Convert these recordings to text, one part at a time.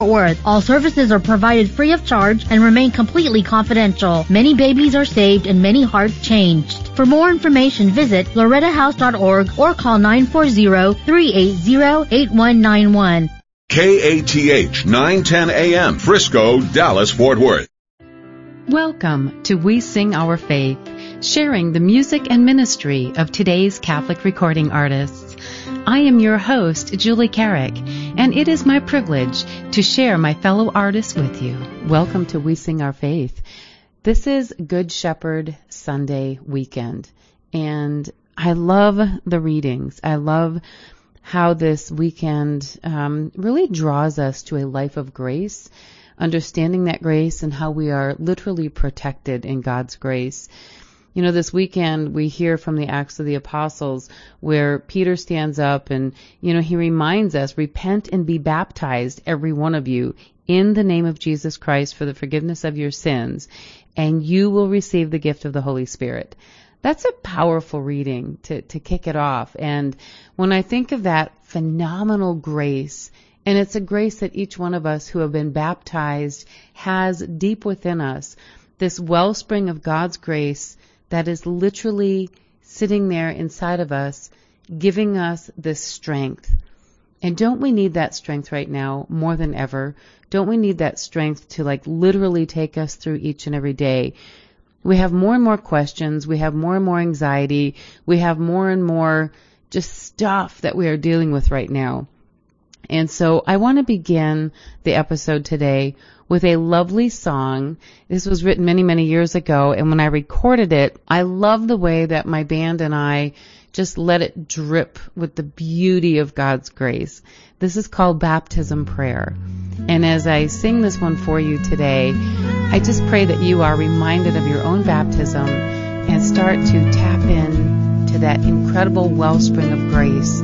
Worth. All services are provided free of charge and remain completely confidential. Many babies are saved and many hearts changed. For more information, visit lorettahouse.org or call 940-380-8191. KATH 910 AM, Frisco, Dallas, Fort Worth. Welcome to We Sing Our Faith, sharing the music and ministry of today's Catholic recording artists. I am your host, Julie Carrick, and it is my privilege to share my fellow artists with you. Welcome to We Sing Our Faith. This is Good Shepherd Sunday weekend, and I love the readings. I love how this weekend um, really draws us to a life of grace, understanding that grace and how we are literally protected in God's grace. You know, this weekend we hear from the Acts of the Apostles where Peter stands up and, you know, he reminds us, repent and be baptized, every one of you, in the name of Jesus Christ for the forgiveness of your sins, and you will receive the gift of the Holy Spirit. That's a powerful reading to, to kick it off. And when I think of that phenomenal grace, and it's a grace that each one of us who have been baptized has deep within us, this wellspring of God's grace that is literally sitting there inside of us, giving us this strength. And don't we need that strength right now more than ever? Don't we need that strength to like literally take us through each and every day? We have more and more questions. We have more and more anxiety. We have more and more just stuff that we are dealing with right now. And so I want to begin the episode today with a lovely song. This was written many, many years ago, and when I recorded it, I love the way that my band and I just let it drip with the beauty of God's grace. This is called Baptism Prayer. And as I sing this one for you today, I just pray that you are reminded of your own baptism and start to tap in to that incredible wellspring of grace.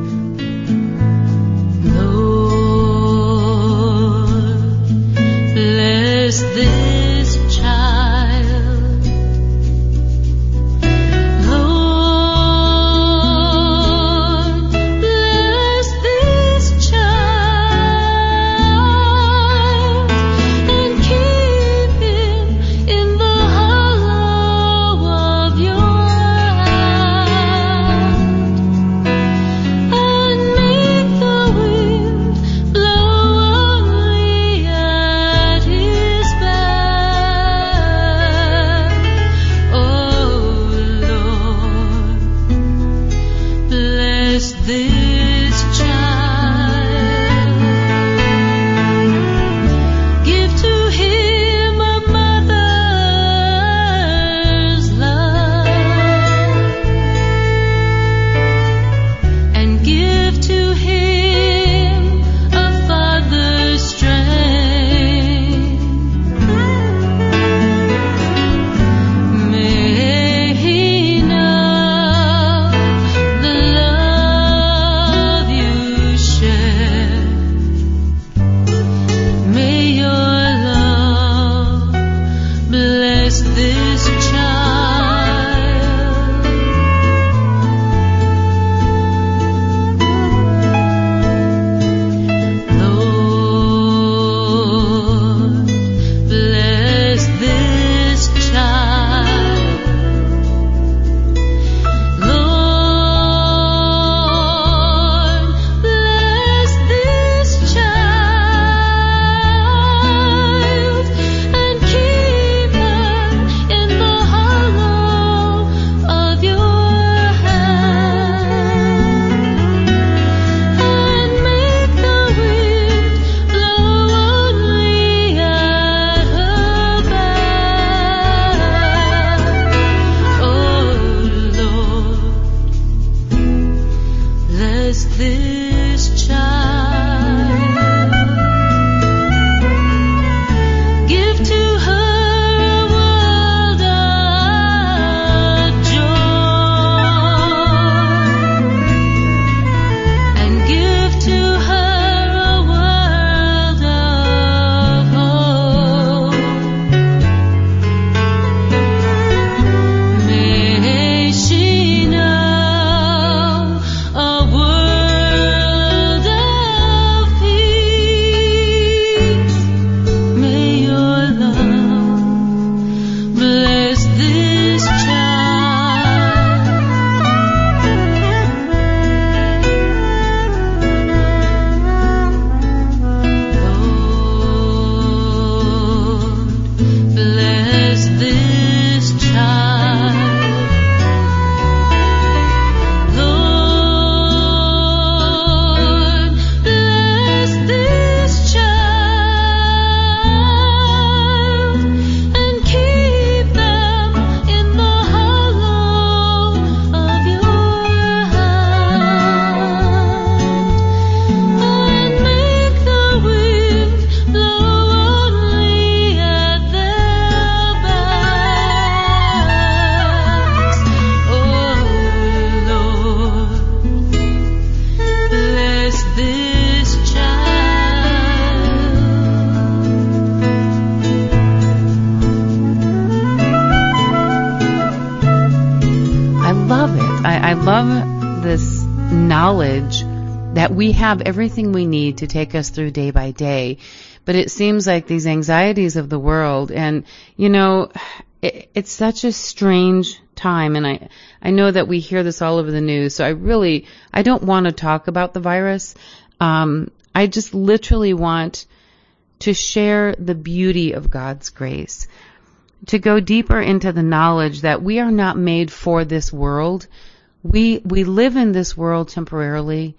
We have everything we need to take us through day by day. But it seems like these anxieties of the world and, you know, it, it's such a strange time and I, I know that we hear this all over the news. So I really, I don't want to talk about the virus. Um, I just literally want to share the beauty of God's grace, to go deeper into the knowledge that we are not made for this world. We, we live in this world temporarily,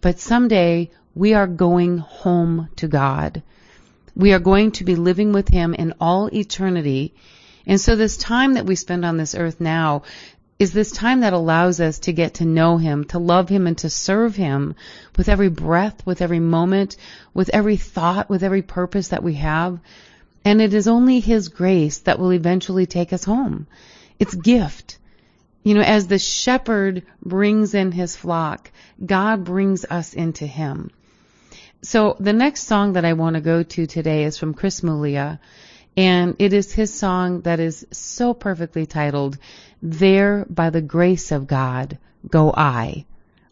but someday we are going home to God. We are going to be living with Him in all eternity. And so this time that we spend on this earth now is this time that allows us to get to know Him, to love Him, and to serve Him with every breath, with every moment, with every thought, with every purpose that we have. And it is only His grace that will eventually take us home. It's gift. You know, as the shepherd brings in his flock, God brings us into Him. So the next song that I want to go to today is from Chris Muglia, and it is his song that is so perfectly titled, There by the Grace of God Go I.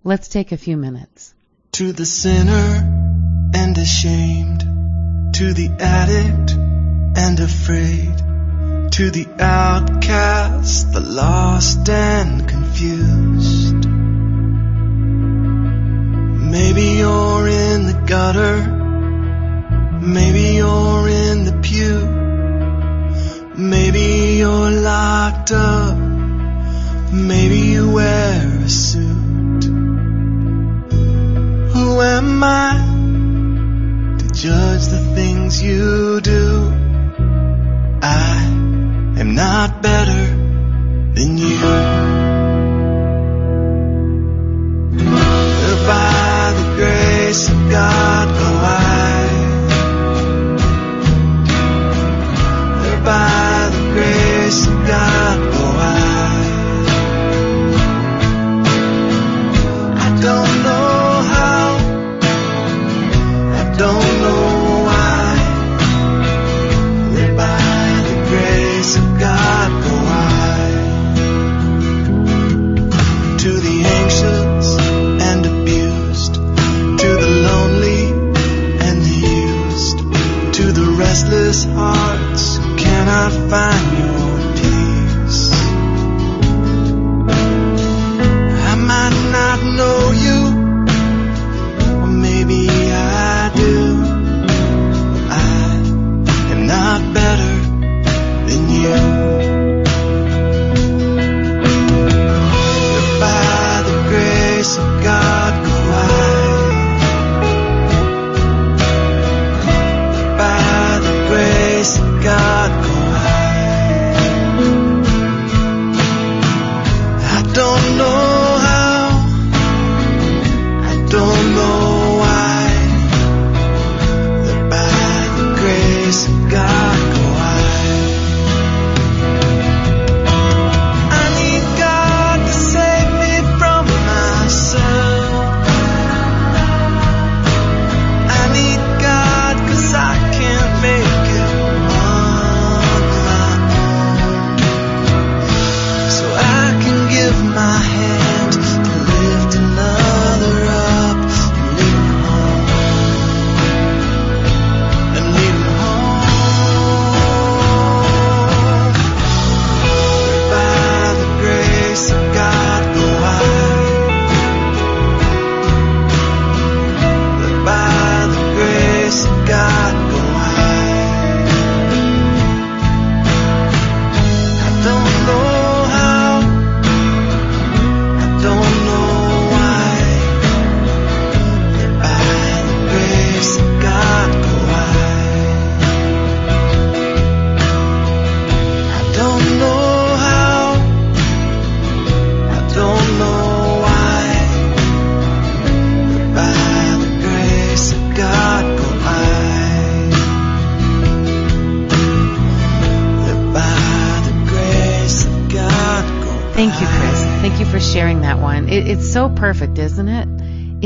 Let's take a few minutes. To the sinner and ashamed, to the addict and afraid, to the outcast, the lost and confused. Maybe you're in the gutter, maybe you're in the pew, maybe you're locked up, maybe you wear a suit. Who am I to judge the things you do? I am not better than you. By the grace of God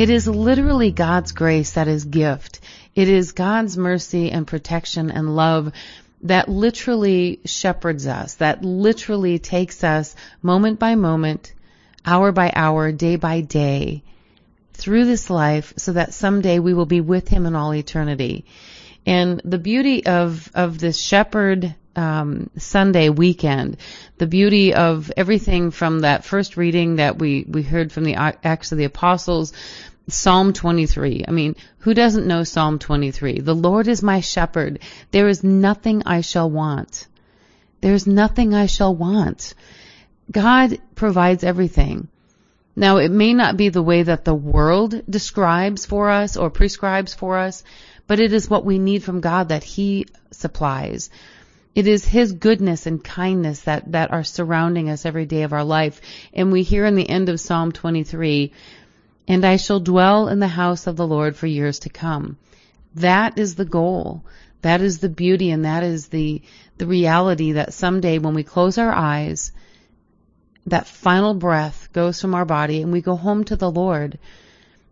It is literally God's grace that is gift. It is God's mercy and protection and love that literally shepherds us, that literally takes us moment by moment, hour by hour, day by day, through this life so that someday we will be with him in all eternity. And the beauty of, of this shepherd um, Sunday weekend, the beauty of everything from that first reading that we, we heard from the Acts of the Apostles, Psalm 23. I mean, who doesn't know Psalm 23? The Lord is my shepherd. There is nothing I shall want. There's nothing I shall want. God provides everything. Now, it may not be the way that the world describes for us or prescribes for us, but it is what we need from God that He supplies. It is His goodness and kindness that, that are surrounding us every day of our life. And we hear in the end of Psalm 23, and I shall dwell in the house of the Lord for years to come. That is the goal. That is the beauty and that is the, the reality that someday when we close our eyes, that final breath goes from our body and we go home to the Lord.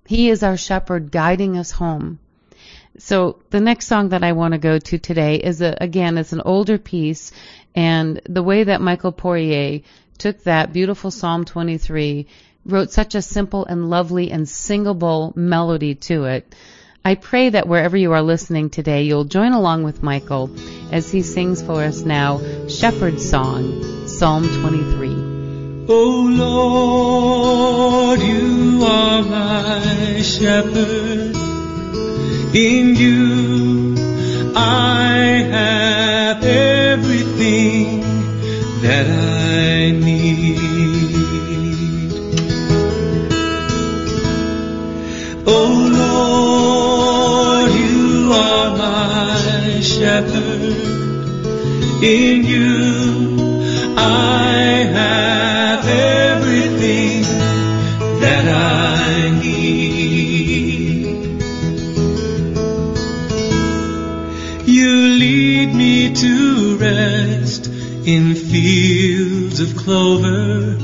He is our shepherd guiding us home. So the next song that I want to go to today is a, again, it's an older piece and the way that Michael Poirier took that beautiful Psalm 23, wrote such a simple and lovely and singable melody to it. I pray that wherever you are listening today, you'll join along with Michael as he sings for us now Shepherd's Song, Psalm 23. O Lord, you are my shepherd. In you I have everything that I need. Lord, you are my shepherd. In you I have everything that I need. You lead me to rest in fields of clover,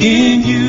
In you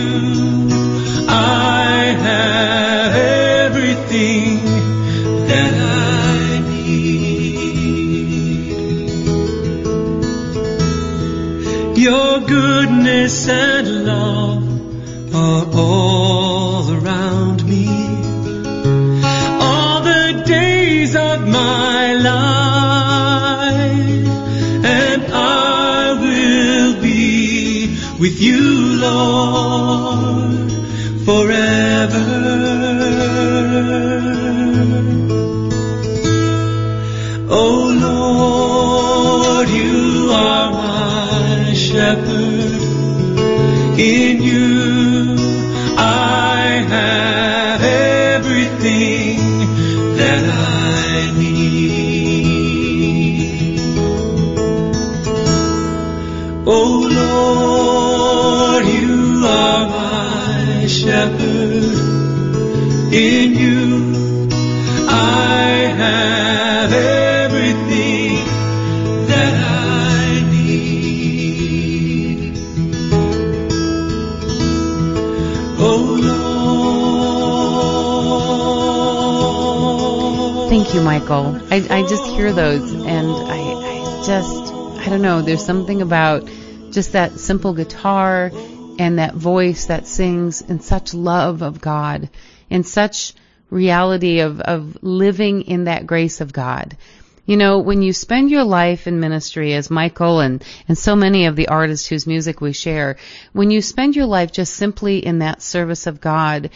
something oh. about just that simple guitar and that voice that sings in such love of God, in such reality of, of living in that grace of God. You know, when you spend your life in ministry as Michael and, and so many of the artists whose music we share, when you spend your life just simply in that service of God,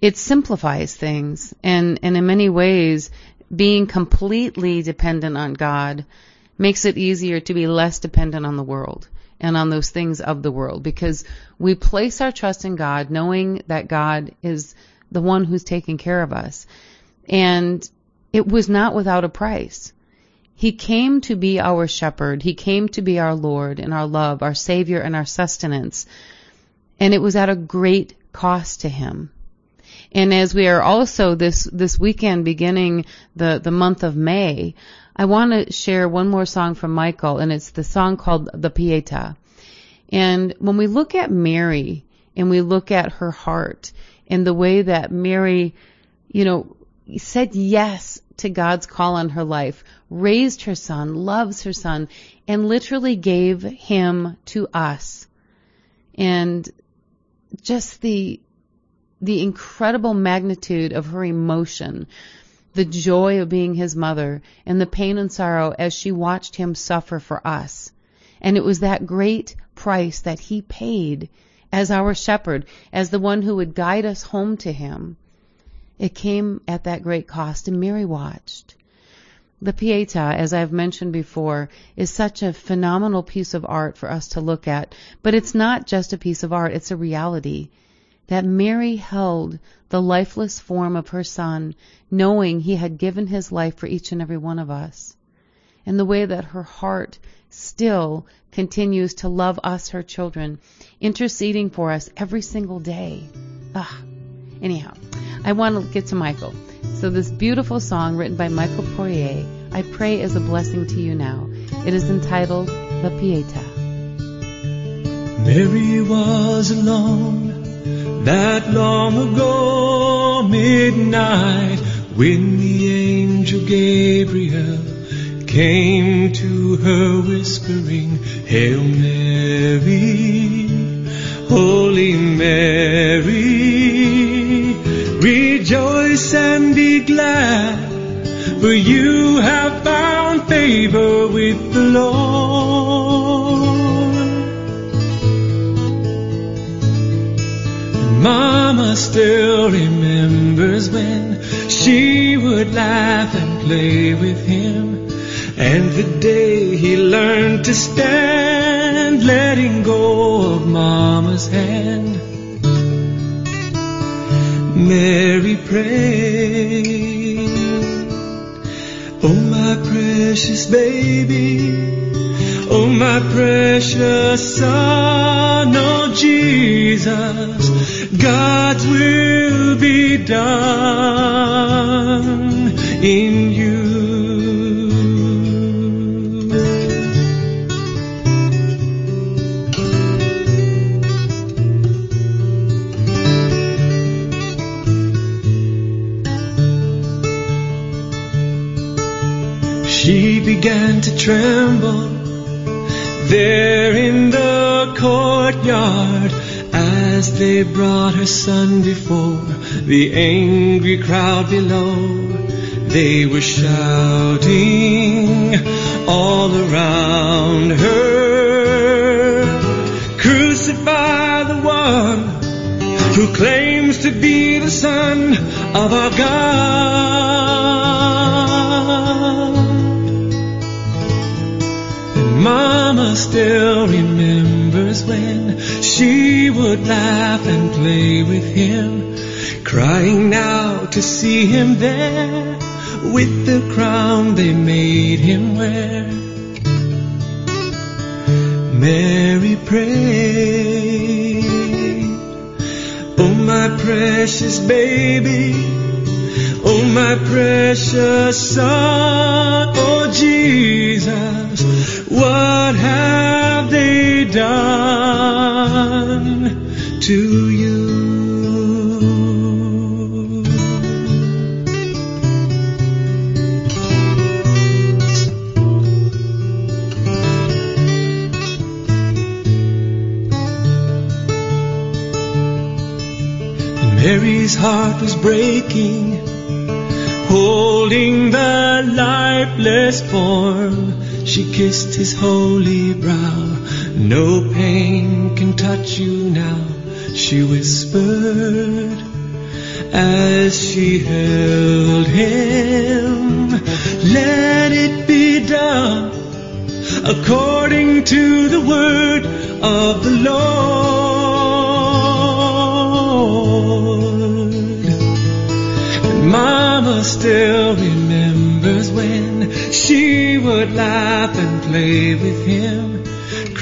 it simplifies things and, and in many ways being completely dependent on God makes it easier to be less dependent on the world and on those things of the world because we place our trust in God knowing that God is the one who's taking care of us. And it was not without a price. He came to be our shepherd. He came to be our Lord and our love, our Savior and our sustenance. And it was at a great cost to him. And as we are also this, this weekend beginning the, the month of May, I want to share one more song from Michael and it's the song called The Pietà. And when we look at Mary and we look at her heart and the way that Mary, you know, said yes to God's call on her life, raised her son, loves her son, and literally gave him to us. And just the, the incredible magnitude of her emotion, the joy of being his mother, and the pain and sorrow as she watched him suffer for us. And it was that great price that he paid as our shepherd, as the one who would guide us home to him. It came at that great cost, and Mary watched. The Pietà, as I've mentioned before, is such a phenomenal piece of art for us to look at, but it's not just a piece of art, it's a reality that Mary held the lifeless form of her son, knowing he had given his life for each and every one of us. And the way that her heart still continues to love us, her children, interceding for us every single day. Ah, anyhow, I want to get to Michael. So this beautiful song written by Michael Poirier, I pray is a blessing to you now. It is entitled La Pietà. Mary was alone that long ago midnight when the angel Gabriel came to her whispering, Hail Mary, Holy Mary, rejoice and be glad, for you have found favor with the Lord. Mama still remembers when she would laugh and play with him. And the day he learned to stand, letting go of Mama's hand. Mary prayed, Oh my precious baby, Oh my precious son, oh Jesus, God's will be done in you. She began to tremble there in the courtyard they brought her son before the angry crowd below. They were shouting all around her. Crucify the one who claims to be the son of our God. And Mama still remembers when she would laugh and play with him, crying now to see him there with the crown they made him wear. Mary prayed, Oh my precious baby, Oh my precious son, oh Jesus, what have done to you. Mary's heart was breaking, holding the lifeless form. She kissed his holy brow. No pain can touch you now, she whispered as she held him. Let it be done according to the word of the Lord. And Mama still remembers when she would laugh and play with him,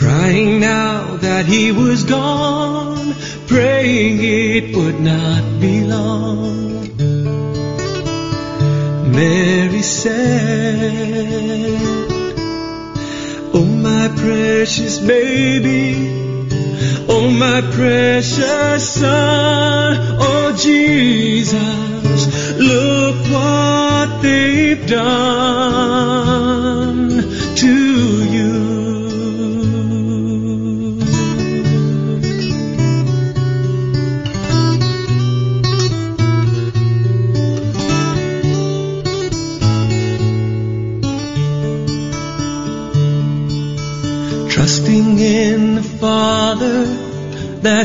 crying now that he was gone, praying it would not be long. Mary said, Oh my precious baby, oh my precious son, oh Jesus, look what they've done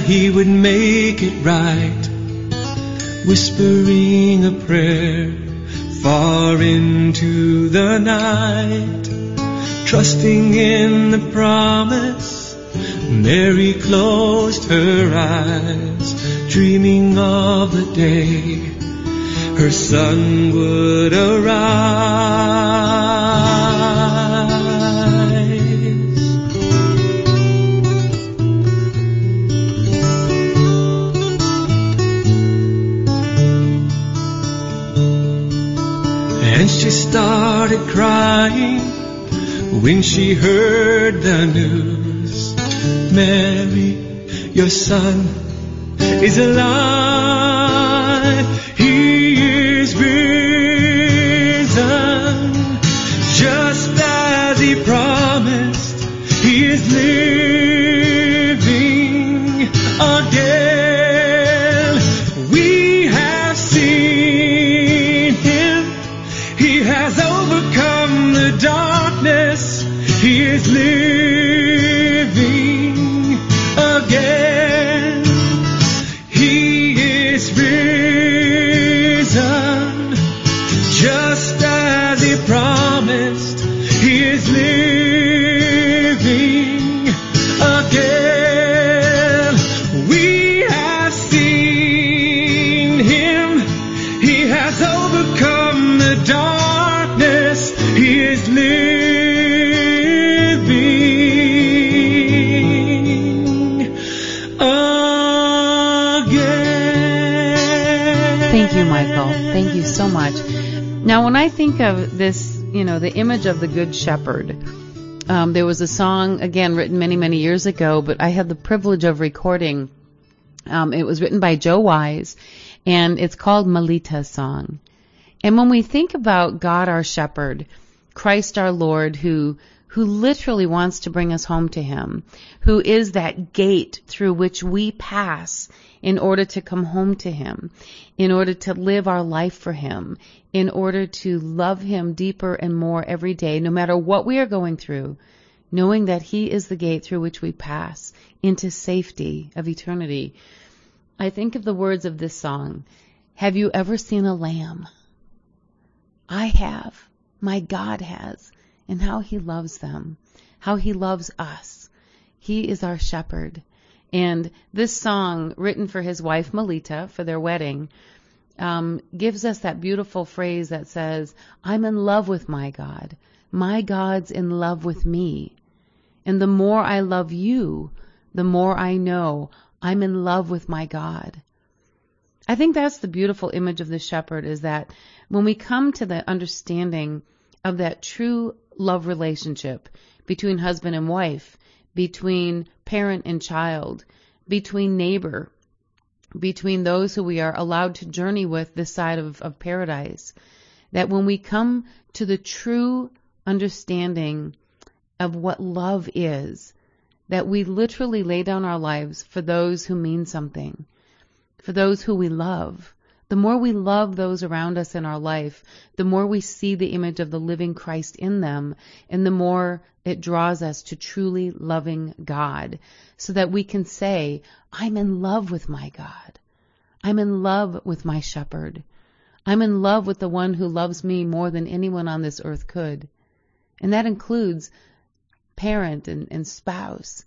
He would make it right. Whispering a prayer far into the night. Trusting in the promise, Mary closed her eyes, dreaming of the day her son would arise. Started crying when she heard the news. Mary, your son is alive. Know, the image of the Good Shepherd, um, there was a song, again, written many, many years ago, but I had the privilege of recording. Um, it was written by Joe Wise, and it's called Melita's Song. And when we think about God our shepherd, Christ our Lord, who who literally wants to bring us home to him, who is that gate through which we pass in order to come home to him, in order to live our life for him, in order to love him deeper and more every day, no matter what we are going through, knowing that he is the gate through which we pass into safety of eternity. I think of the words of this song. Have you ever seen a lamb? I have. My God has. And how he loves them. How he loves us. He is our shepherd. And this song, written for his wife Melita for their wedding, um, gives us that beautiful phrase that says, I'm in love with my God. My God's in love with me. And the more I love you, the more I know I'm in love with my God. I think that's the beautiful image of the shepherd is that when we come to the understanding of that true love relationship between husband and wife, between parent and child, between neighbor, between those who we are allowed to journey with this side of, of paradise, that when we come to the true understanding of what love is, that we literally lay down our lives for those who mean something, for those who we love, The more we love those around us in our life, the more we see the image of the living Christ in them, and the more it draws us to truly loving God, so that we can say, I'm in love with my God. I'm in love with my shepherd. I'm in love with the one who loves me more than anyone on this earth could. And that includes parent and, and spouse.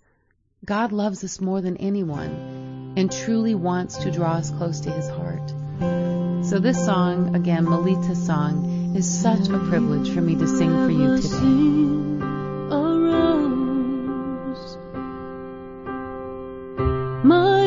God loves us more than anyone and truly wants to draw us close to his heart. So this song, again, Melita's song, is such a privilege for me to sing for you today. My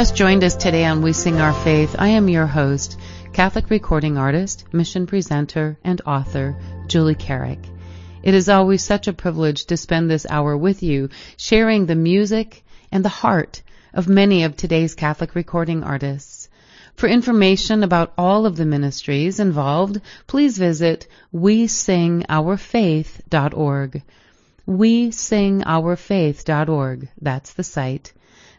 just joined us today on We Sing Our Faith, I am your host, Catholic recording artist, mission presenter, and author, Julie Carrick. It is always such a privilege to spend this hour with you, sharing the music and the heart of many of today's Catholic recording artists. For information about all of the ministries involved, please visit wesingourfaith.org. wesingourfaith.org. That's the site.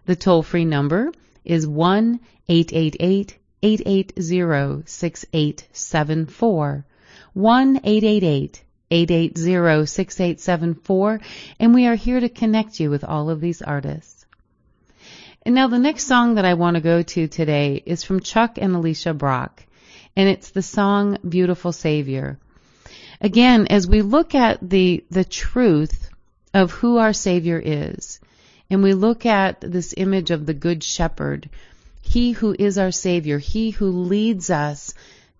The toll-free number is 1-888-880-6874. 1-888-880-6874. And we are here to connect you with all of these artists. And now the next song that I want to go to today is from Chuck and Alicia Brock. And it's the song Beautiful Savior. Again, as we look at the, the truth of who our Savior is, and we look at this image of the Good Shepherd, He who is our Savior, He who leads us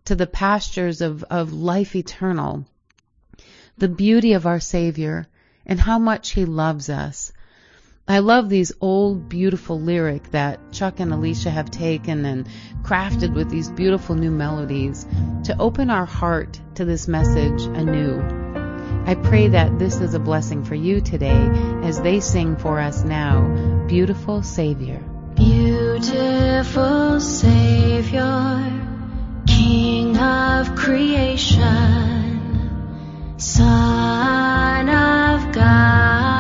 to the pastures of, of life eternal, the beauty of our Savior, and how much He loves us. I love these old, beautiful lyric that Chuck and Alicia have taken and crafted with these beautiful new melodies to open our heart to this message anew. I pray that this is a blessing for you today as they sing for us now, Beautiful Savior. Beautiful Savior, King of creation, Son of God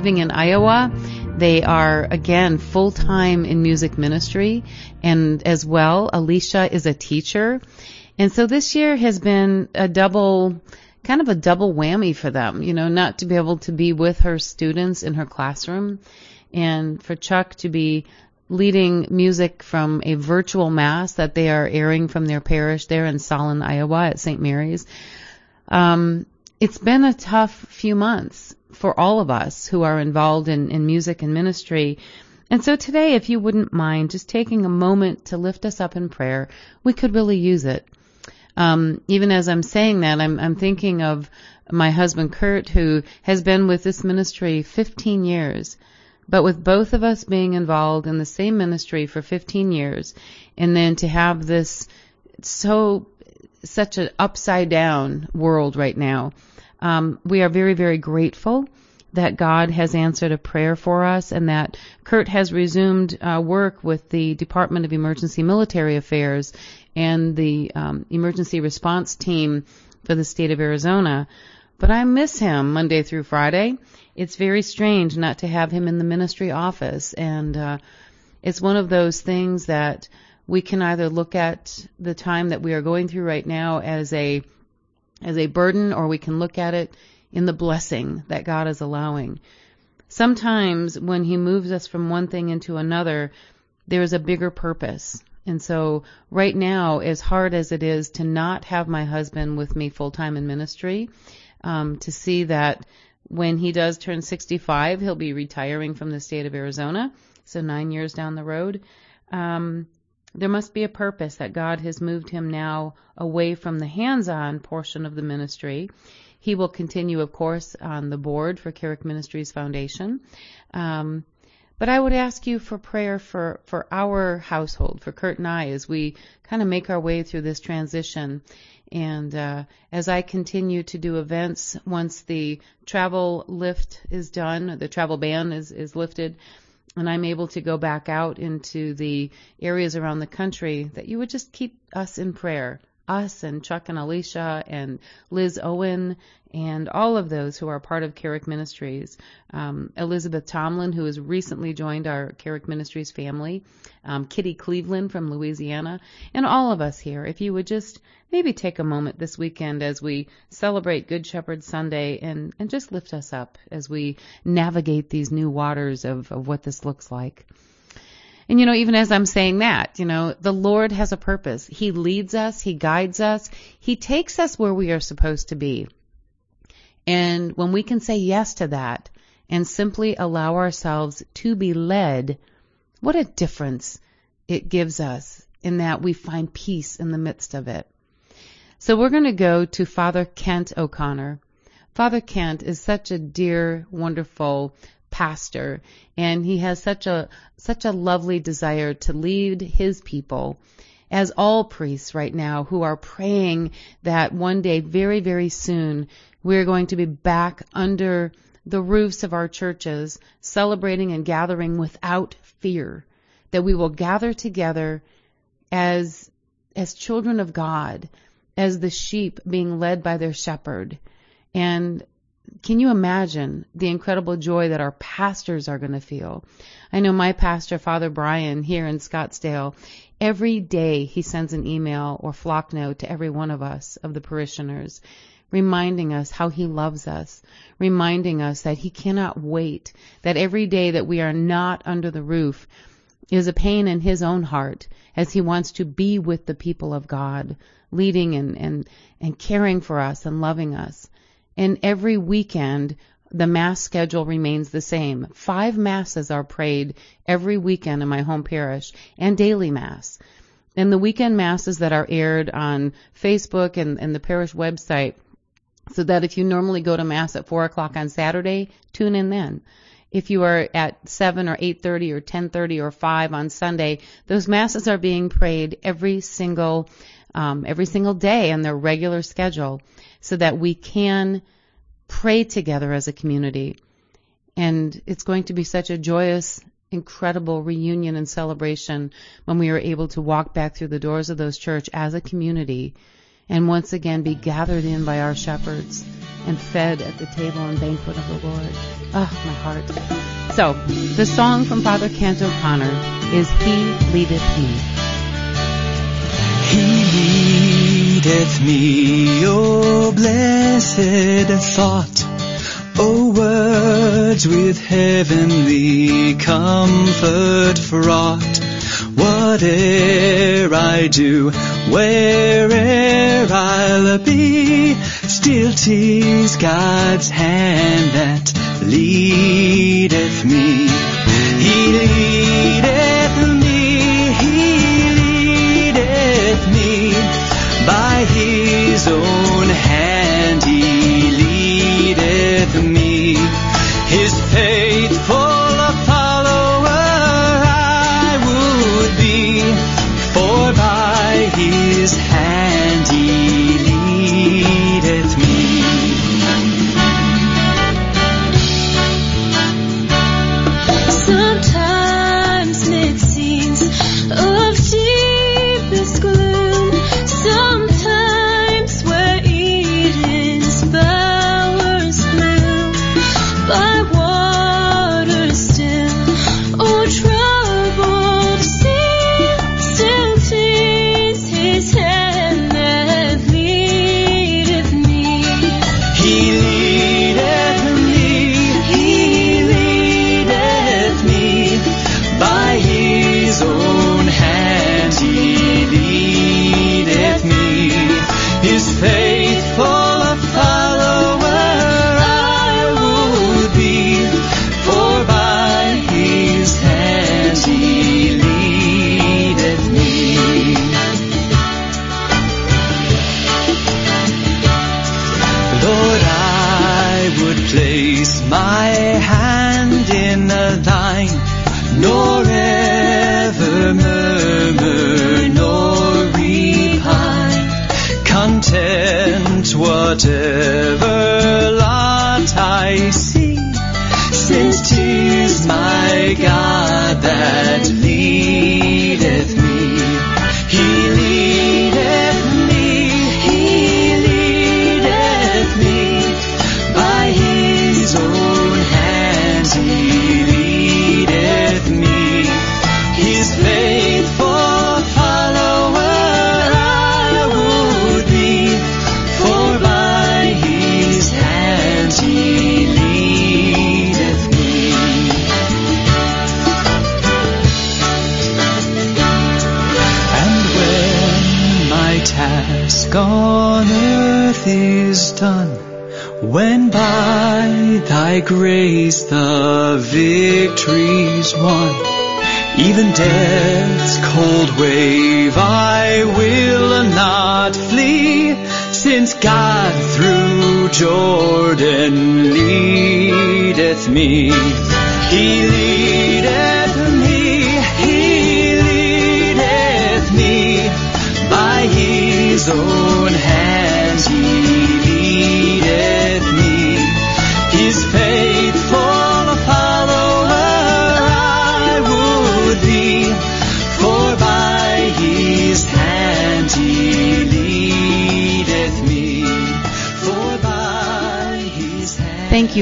living in Iowa. They are again full time in music ministry, and as well, Alicia is a teacher. And so this year has been a double, kind of a double whammy for them, you know, not to be able to be with her students in her classroom and for Chuck to be leading music from a virtual mass that they are airing from their parish there in Solon, Iowa at St. Mary's. Um, it's been a tough few months for all of us who are involved in, in music and ministry. And so today, if you wouldn't mind just taking a moment to lift us up in prayer, we could really use it. Um, even as I'm saying that, I'm, I'm thinking of my husband Kurt, who has been with this ministry 15 years. But with both of us being involved in the same ministry for 15 years, and then to have this so such an upside down world right now, um, we are very very grateful that God has answered a prayer for us and that Kurt has resumed uh, work with the Department of Emergency Military Affairs and the um, emergency response team for the state of Arizona. But I miss him Monday through Friday. It's very strange not to have him in the ministry office, and uh, it's one of those things that we can either look at the time that we are going through right now as a as a burden, or we can look at it in the blessing that God is allowing. Sometimes when He moves us from one thing into another, there is a bigger purpose. And so right now, as hard as it is to not have my husband with me full time in ministry, um, to see that when he does turn 65, he'll be retiring from the state of Arizona, so nine years down the road. Um, there must be a purpose that God has moved him now away from the hands-on portion of the ministry. He will continue, of course, on the board for Carrick Ministries Foundation. Um, but I would ask you for prayer for, for our household, for Kurt and I, as we kind of make our way through this transition. And uh, as I continue to do events, once the travel lift is done, the travel ban is, is lifted, and I'm able to go back out into the areas around the country, that you would just keep us in prayer us and Chuck and Alicia and Liz Owen and all of those who are part of Carrick Ministries. Um, Elizabeth Tomlin, who has recently joined our Carrick Ministries family, um, Kitty Cleveland from Louisiana, and all of us here. If you would just maybe take a moment this weekend as we celebrate Good Shepherd Sunday and, and just lift us up as we navigate these new waters of, of what this looks like. And you know, even as I'm saying that, you know, the Lord has a purpose. He leads us, He guides us, He takes us where we are supposed to be. And when we can say yes to that and simply allow ourselves to be led, what a difference it gives us in that we find peace in the midst of it. So we're going to go to Father Kent O'Connor. Father Kent is such a dear, wonderful pastor and he has such a such a lovely desire to lead his people as all priests right now who are praying that one day very very soon we're going to be back under the roofs of our churches celebrating and gathering without fear that we will gather together as as children of God as the sheep being led by their shepherd and can you imagine the incredible joy that our pastors are going to feel? I know my pastor, Father Brian, here in Scottsdale, every day he sends an email or Flocknote to every one of us, of the parishioners, reminding us how he loves us, reminding us that he cannot wait, that every day that we are not under the roof is a pain in his own heart as he wants to be with the people of God, leading and, and, and caring for us and loving us. And every weekend, the mass schedule remains the same. Five masses are prayed every weekend in my home parish and daily mass. And the weekend masses that are aired on Facebook and, and the parish website, so that if you normally go to mass at four o'clock on Saturday, tune in then. If you are at seven or eight thirty or ten thirty or five on Sunday, those masses are being prayed every single um, every single day on their regular schedule so that we can pray together as a community. And it's going to be such a joyous, incredible reunion and celebration when we are able to walk back through the doors of those church as a community and once again be gathered in by our shepherds and fed at the table and banquet of the Lord. Oh, my heart. So, the song from Father Kent O'Connor is He Leadeth Me. He leadeth me, O blessed thought, O words with heavenly comfort fraught. Whate'er I do, where'er I'll be, still 'tis God's hand that leadeth me. He leadeth Own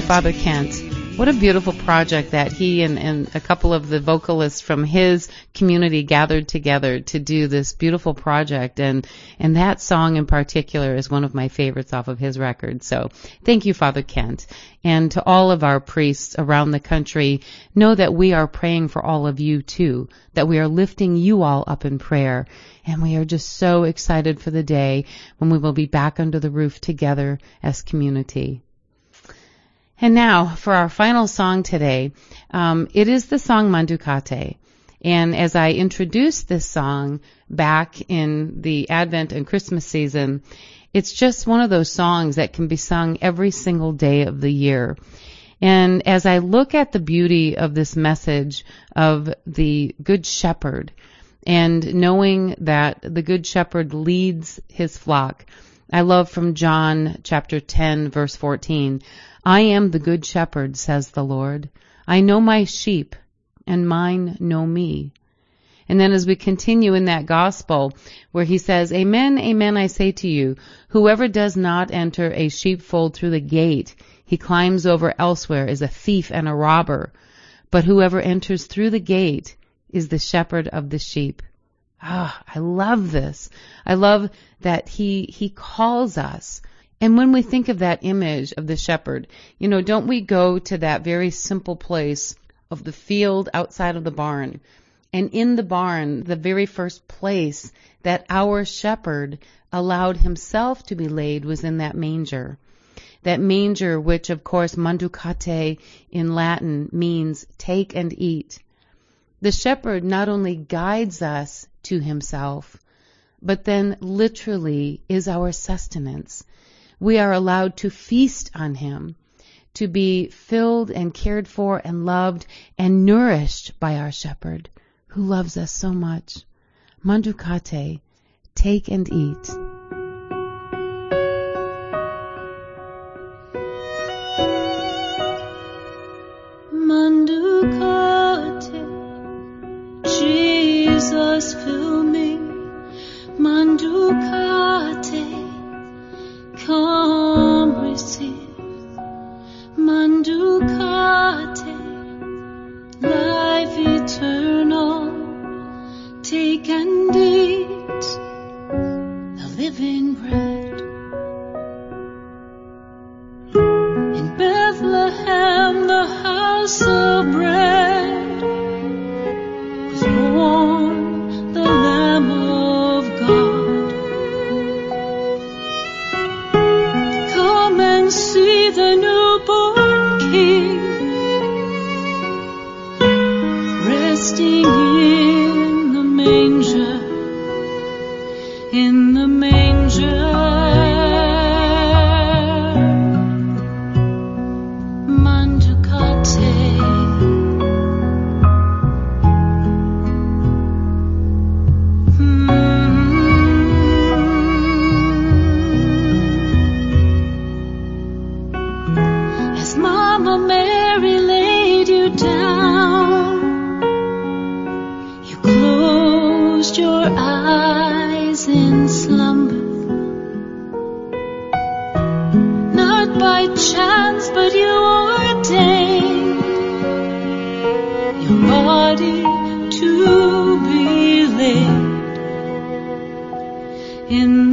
Father Kent. What a beautiful project that he and, and a couple of the vocalists from his community gathered together to do this beautiful project. And, and that song in particular is one of my favorites off of his record. So thank you, Father Kent. And to all of our priests around the country, know that we are praying for all of you too, that we are lifting you all up in prayer. And we are just so excited for the day when we will be back under the roof together as community. And now for our final song today, um, it is the song Manducate. And as I introduced this song back in the Advent and Christmas season, it's just one of those songs that can be sung every single day of the year. And as I look at the beauty of this message of the Good Shepherd and knowing that the Good Shepherd leads his flock, I love from John chapter 10 verse 14, I am the good shepherd, says the Lord. I know my sheep, and mine know me. And then as we continue in that gospel where he says, Amen, amen, I say to you, whoever does not enter a sheepfold through the gate, he climbs over elsewhere is a thief and a robber. But whoever enters through the gate is the shepherd of the sheep. Ah, I love this. I love that he, he calls us. And when we think of that image of the shepherd, you know, don't we go to that very simple place of the field outside of the barn? And in the barn, the very first place that our shepherd allowed himself to be laid was in that manger. That manger, which of course manducate in Latin means take and eat. The shepherd not only guides us to himself, but then literally is our sustenance. We are allowed to feast on him, to be filled and cared for and loved and nourished by our shepherd who loves us so much. Manducate, take and eat. In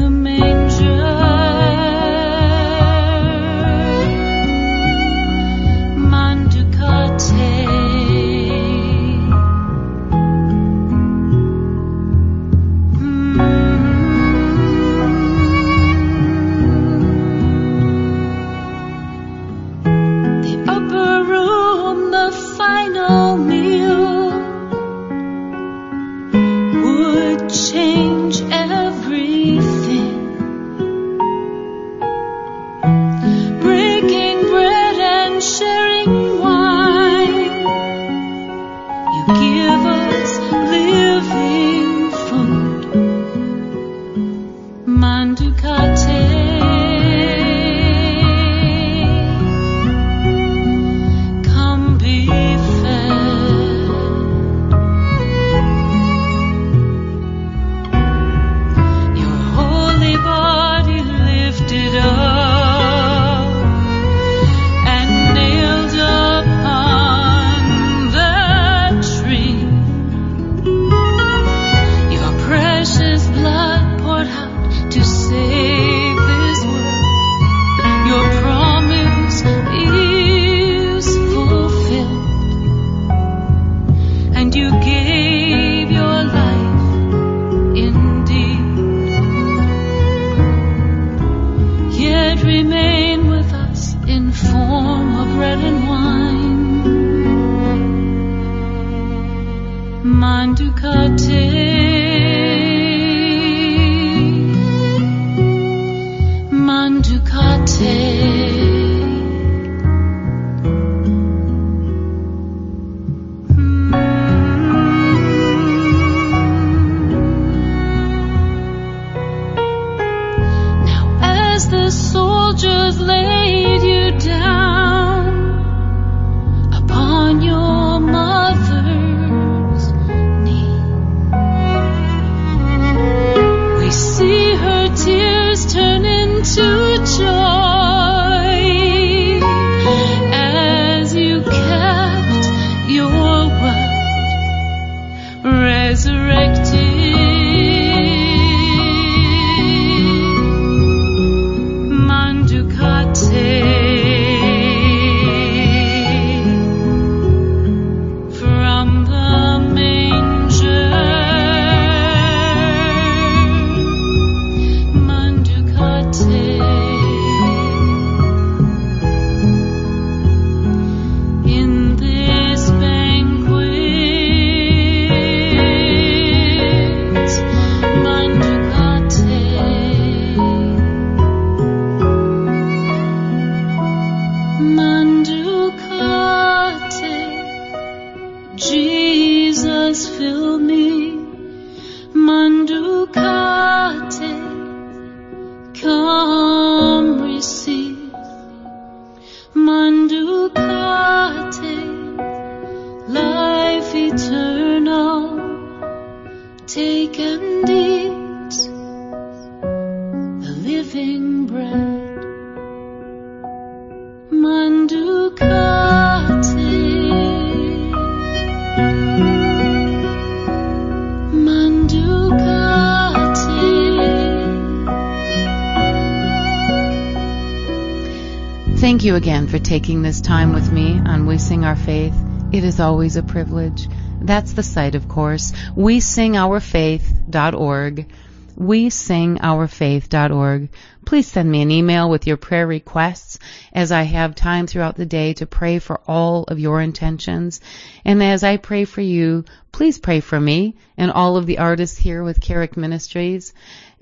you again for taking this time with me on We Sing Our Faith. It is always a privilege. That's the site, of course. We sing our faith.org. We sing our faith.org. Please send me an email with your prayer requests as I have time throughout the day to pray for all of your intentions. And as I pray for you, please pray for me and all of the artists here with Carrick Ministries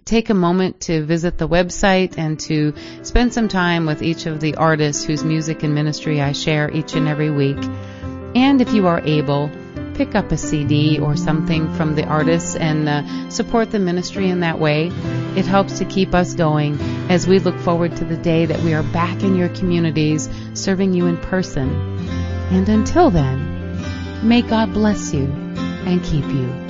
take a moment to visit the website and to spend some time with each of the artists whose music and ministry I share each and every week. And if you are able, pick up a CD or something from the artists and uh, support the ministry in that way. It helps to keep us going as we look forward to the day that we are back in your communities serving you in person. And until then, may God bless you and keep you.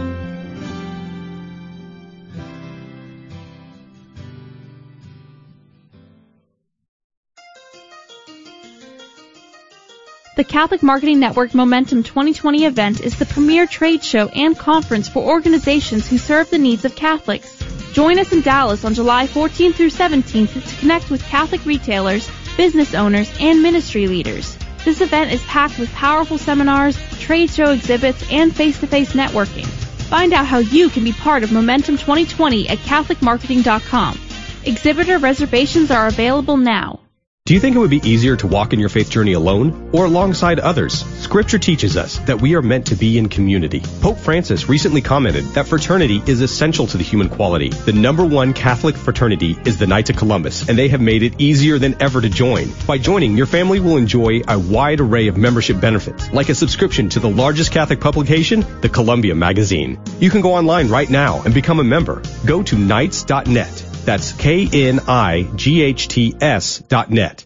The Catholic Marketing Network Momentum 2020 event is the premier trade show and conference for organizations who serve the needs of Catholics. Join us in Dallas on July 14th through 17th to connect with Catholic retailers, business owners, and ministry leaders. This event is packed with powerful seminars, trade show exhibits, and face-to-face networking. Find out how you can be part of Momentum 2020 at CatholicMarketing.com. Exhibitor reservations are available now. Do you think it would be easier to walk in your faith journey alone or alongside others? Scripture teaches us that we are meant to be in community. Pope Francis recently commented that fraternity is essential to the human quality. The number one Catholic fraternity is the Knights of Columbus, and they have made it easier than ever to join. By joining, your family will enjoy a wide array of membership benefits, like a subscription to the largest Catholic publication, the Columbia Magazine. You can go online right now and become a member. Go to knights.net. That's K-N-I-G-H-T-S dot net.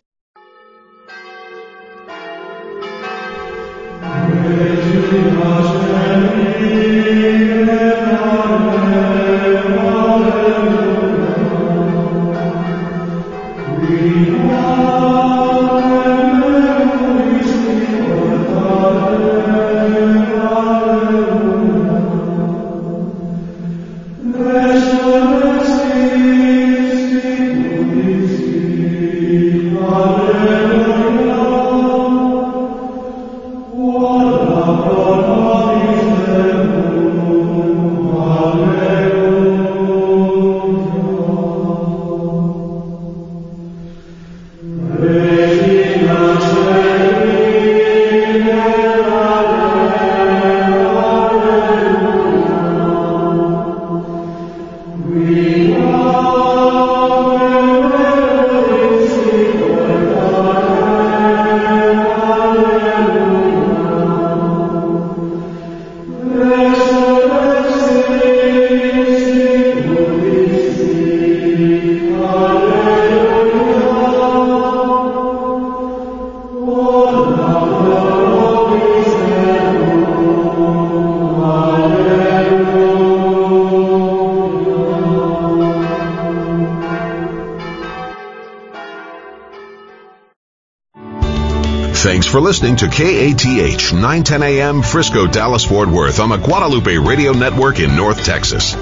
Listening to KATH 910 AM Frisco, Dallas, Fort Worth on the Guadalupe Radio Network in North Texas.